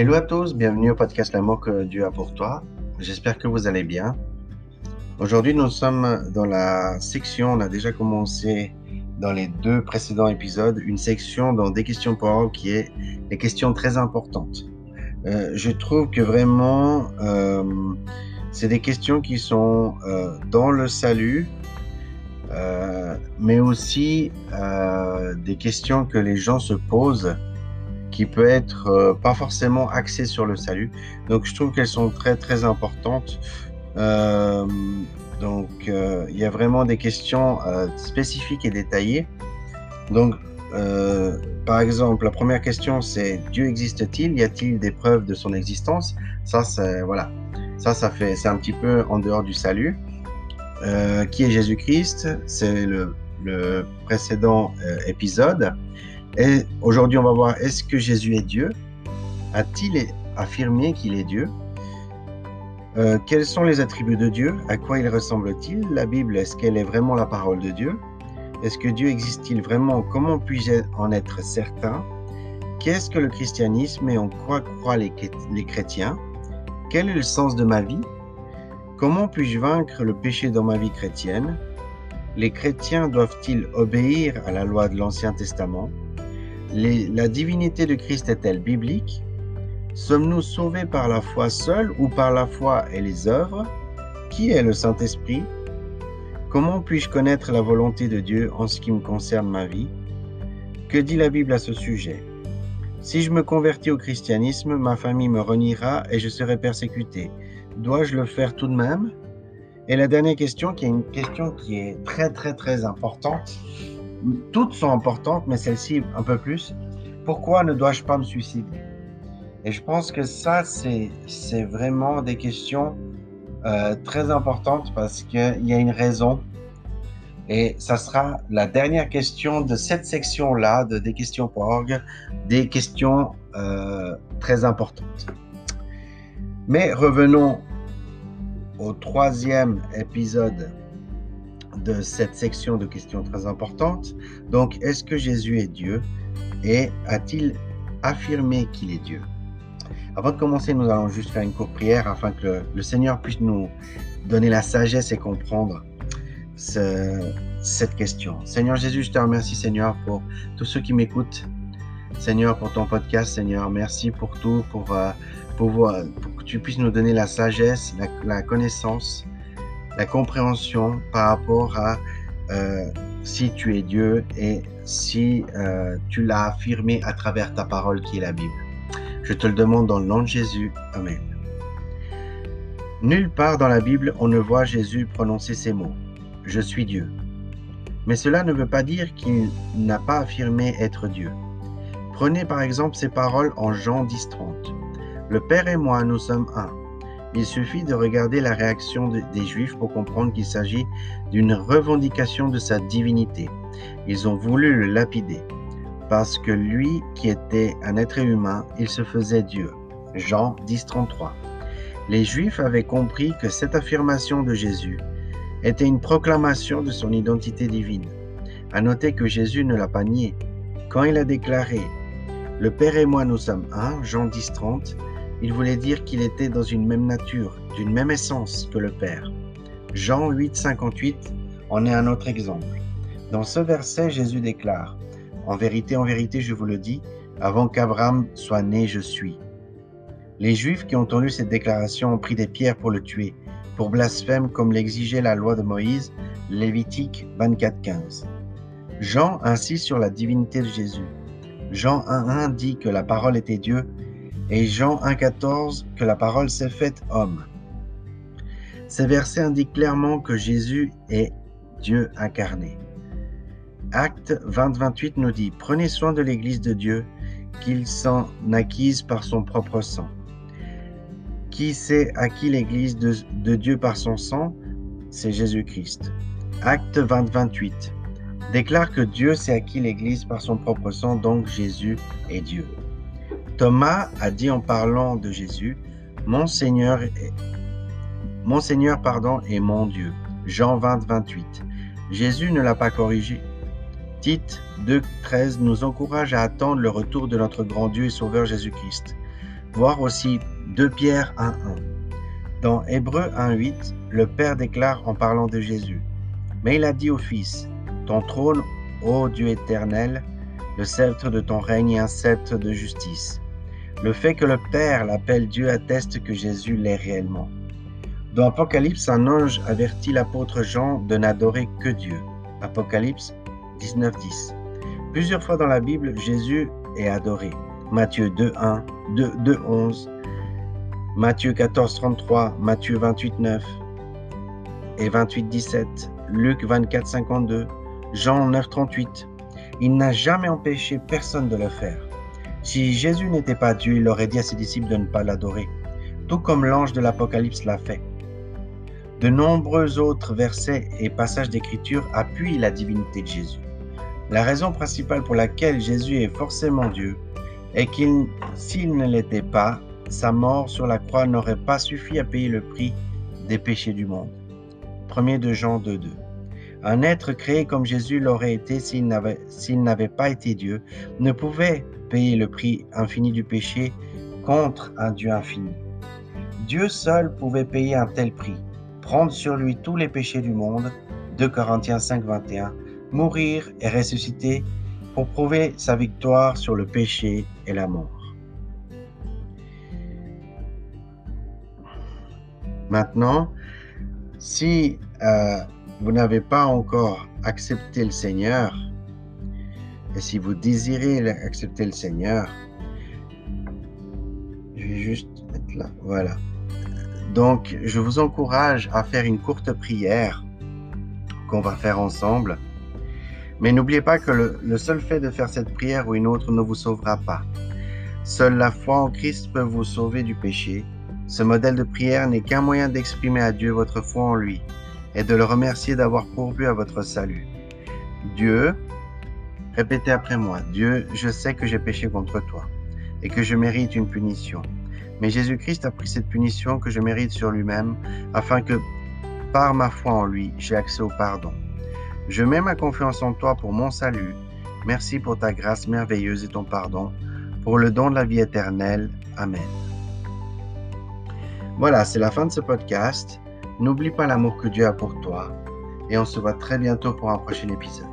Hello à tous, bienvenue au podcast L'amour que Dieu a pour toi. J'espère que vous allez bien. Aujourd'hui, nous sommes dans la section, on a déjà commencé dans les deux précédents épisodes, une section dans des questions pour qui est les questions très importantes. Euh, je trouve que vraiment, euh, c'est des questions qui sont euh, dans le salut, mais aussi des questions que les gens se posent qui peut être euh, pas forcément axée sur le salut. Donc je trouve qu'elles sont très très importantes. Euh, donc euh, il y a vraiment des questions spécifiques et détaillées. Donc par exemple, la première question c'est Dieu existe-t-il? Y a-t-il des preuves de son existence? Ça, c'est voilà, ça, ça fait, c'est un petit peu en dehors du salut. qui est Jésus-Christ? C'est le, le, précédent épisode. Et aujourd'hui, on va voir est-ce que Jésus est Dieu? A-t-il affirmé qu'il est Dieu? Euh, Quels sont les attributs de Dieu? À quoi il ressemble-t-il? La Bible, est-ce qu'elle est vraiment la parole de Dieu? Est-ce que Dieu existe-t-il vraiment? Comment puis-je en être certain? Qu'est-ce que le christianisme et en quoi croient les, les chrétiens? Quel est le sens de ma vie? Comment puis-je vaincre le péché dans ma vie chrétienne? Les chrétiens doivent-ils obéir à la loi de l'Ancien Testament? La divinité de Christ est-elle biblique? Sommes-nous sauvés par la foi seule ou par la foi et les œuvres? Qui est le Saint-Esprit? Comment puis-je connaître la volonté de Dieu en ce qui me concerne ma vie? Que dit la Bible à ce sujet? Si je me convertis au christianisme, ma famille me reniera et je serai persécuté. Dois-je le faire tout de même? Et la dernière question, qui est une question qui est très très très importante, toutes sont importantes, mais celle-ci un peu plus. Pourquoi ne dois-je pas me suicider? Et je pense que ça, c'est vraiment des questions euh, très importantes parce qu'il y a une raison. Et ça sera la dernière question de cette section-là, de des questions pour orgue, des questions euh, très importantes. Mais revenons au troisième épisode de cette section de questions très importantes. Donc, est-ce que Jésus est Dieu et a-t-il affirmé qu'il est Dieu? Avant de commencer, nous allons juste faire une courte prière afin que le, Seigneur puisse nous donner la sagesse et comprendre cette question. Seigneur Jésus, je te remercie, Seigneur, pour tous ceux qui m'écoutent. Seigneur, pour ton podcast, Seigneur, merci pour tout, pour, euh, pour, pour, que tu puisses nous donner la sagesse, la connaissance, la compréhension par rapport à euh, si tu es Dieu et si euh, tu l'as affirmé à travers ta parole qui est la Bible. Je te le demande dans le nom de Jésus. Amen. Nulle part dans la Bible on ne voit Jésus prononcer ces mots. Je suis Dieu. Mais cela ne veut pas dire qu'il n'a pas affirmé être Dieu. Prenez par exemple ces paroles en Jean 10.30. Le Père et moi, nous sommes un. Il suffit de regarder la réaction des Juifs pour comprendre qu'il s'agit d'une revendication de sa divinité. Ils ont voulu le lapider, parce que lui, qui était un être humain, il se faisait Dieu. Jean 10, 33. Les Juifs avaient compris que cette affirmation de Jésus était une proclamation de son identité divine. À noter que Jésus ne l'a pas nié. Quand il a déclaré Le Père et moi nous sommes un, Jean 10, 30, il voulait dire qu'il était dans une même nature, d'une même essence que le Père. Jean 8, 58 en est un autre exemple. Dans ce verset, Jésus déclare En vérité, en vérité, je vous le dis, avant qu'Abraham soit né, je suis. Les Juifs qui ont entendu cette déclaration ont pris des pierres pour le tuer, pour blasphème comme l'exigeait la loi de Moïse, Lévitique 24, 15. Jean insiste sur la divinité de Jésus. Jean 1.1 dit que la parole était Dieu et Jean 1,14 que la parole s'est faite homme. Ces versets indiquent clairement que Jésus est Dieu incarné. Acte 20-28 nous dit Prenez soin de l'Église de Dieu, qu'il s'en acquise par son propre sang. Qui s'est acquis l'Église de, Dieu par son sang C'est Jésus-Christ. Acte 20-28 déclare que Dieu s'est acquis l'Église par son propre sang, donc Jésus est Dieu. Thomas a dit en parlant de Jésus, Mon Seigneur, est, mon Seigneur pardon, mon Dieu. Jean 20, 28. Jésus ne l'a pas corrigé. Tite 2, 13 nous encourage à attendre le retour de notre grand Dieu et Sauveur Jésus-Christ. voir aussi 2 Pierre 1.1. Dans Hébreu 1.8, le Père déclare en parlant de Jésus, Mais il a dit au Fils, Ton trône, ô Dieu éternel, le sceptre de ton règne est un sceptre de justice. Le fait que le Père l'appelle Dieu atteste que Jésus l'est réellement. Dans Apocalypse, un ange avertit l'apôtre Jean de n'adorer que Dieu. Apocalypse 19.10. Plusieurs fois dans la Bible, Jésus est adoré. Matthieu 2.1, 2.11, Matthieu 14, 33, Matthieu 28, 9 et 28, 17, Luc 24, 52, Jean 9, 38. Il n'a jamais empêché personne de le faire. Si Jésus n'était pas Dieu, il aurait dit à ses disciples de ne pas l'adorer, tout comme l'ange de l'Apocalypse l'a fait. De nombreux autres versets et passages d'Écriture appuient la divinité de Jésus. La raison principale pour laquelle Jésus est forcément Dieu est qu'il, s'il ne l'était pas, sa mort sur la croix n'aurait pas suffi à payer le prix des péchés du monde. 1 de Jean 2.2. Un être créé comme Jésus l'aurait été s'il n'avait, s'il n'avait pas été Dieu, ne pouvait payer le prix infini du péché contre un Dieu infini. Dieu seul pouvait payer un tel prix, prendre sur lui tous les péchés du monde, 2 Corinthiens 5.21, mourir et ressusciter pour prouver sa victoire sur le péché et la mort. Maintenant, si euh, vous n'avez pas encore accepté le Seigneur, et si vous désirez accepter le Seigneur, je vais juste mettre là, voilà. Donc, je vous encourage à faire une courte prière qu'on va faire ensemble. Mais n'oubliez pas que le, le, seul fait de faire cette prière ou une autre ne vous sauvera pas. Seule la foi en Christ peut vous sauver du péché ce modèle de prière n'est qu'un moyen d'exprimer à Dieu votre foi en lui et de le remercier d'avoir pourvu à votre salut. Dieu, répétez après moi, Dieu, je sais que j'ai péché contre toi et que je mérite une punition. Mais Jésus-Christ a pris cette punition que je mérite sur lui-même afin que par ma foi en lui, j'ai accès au pardon. Je mets ma confiance en toi pour mon salut. Merci pour ta grâce merveilleuse et ton pardon, pour le don de la vie éternelle. Amen. Voilà, c'est la fin de ce podcast. N'oublie pas l'amour que Dieu a pour toi et on se voit très bientôt pour un prochain épisode.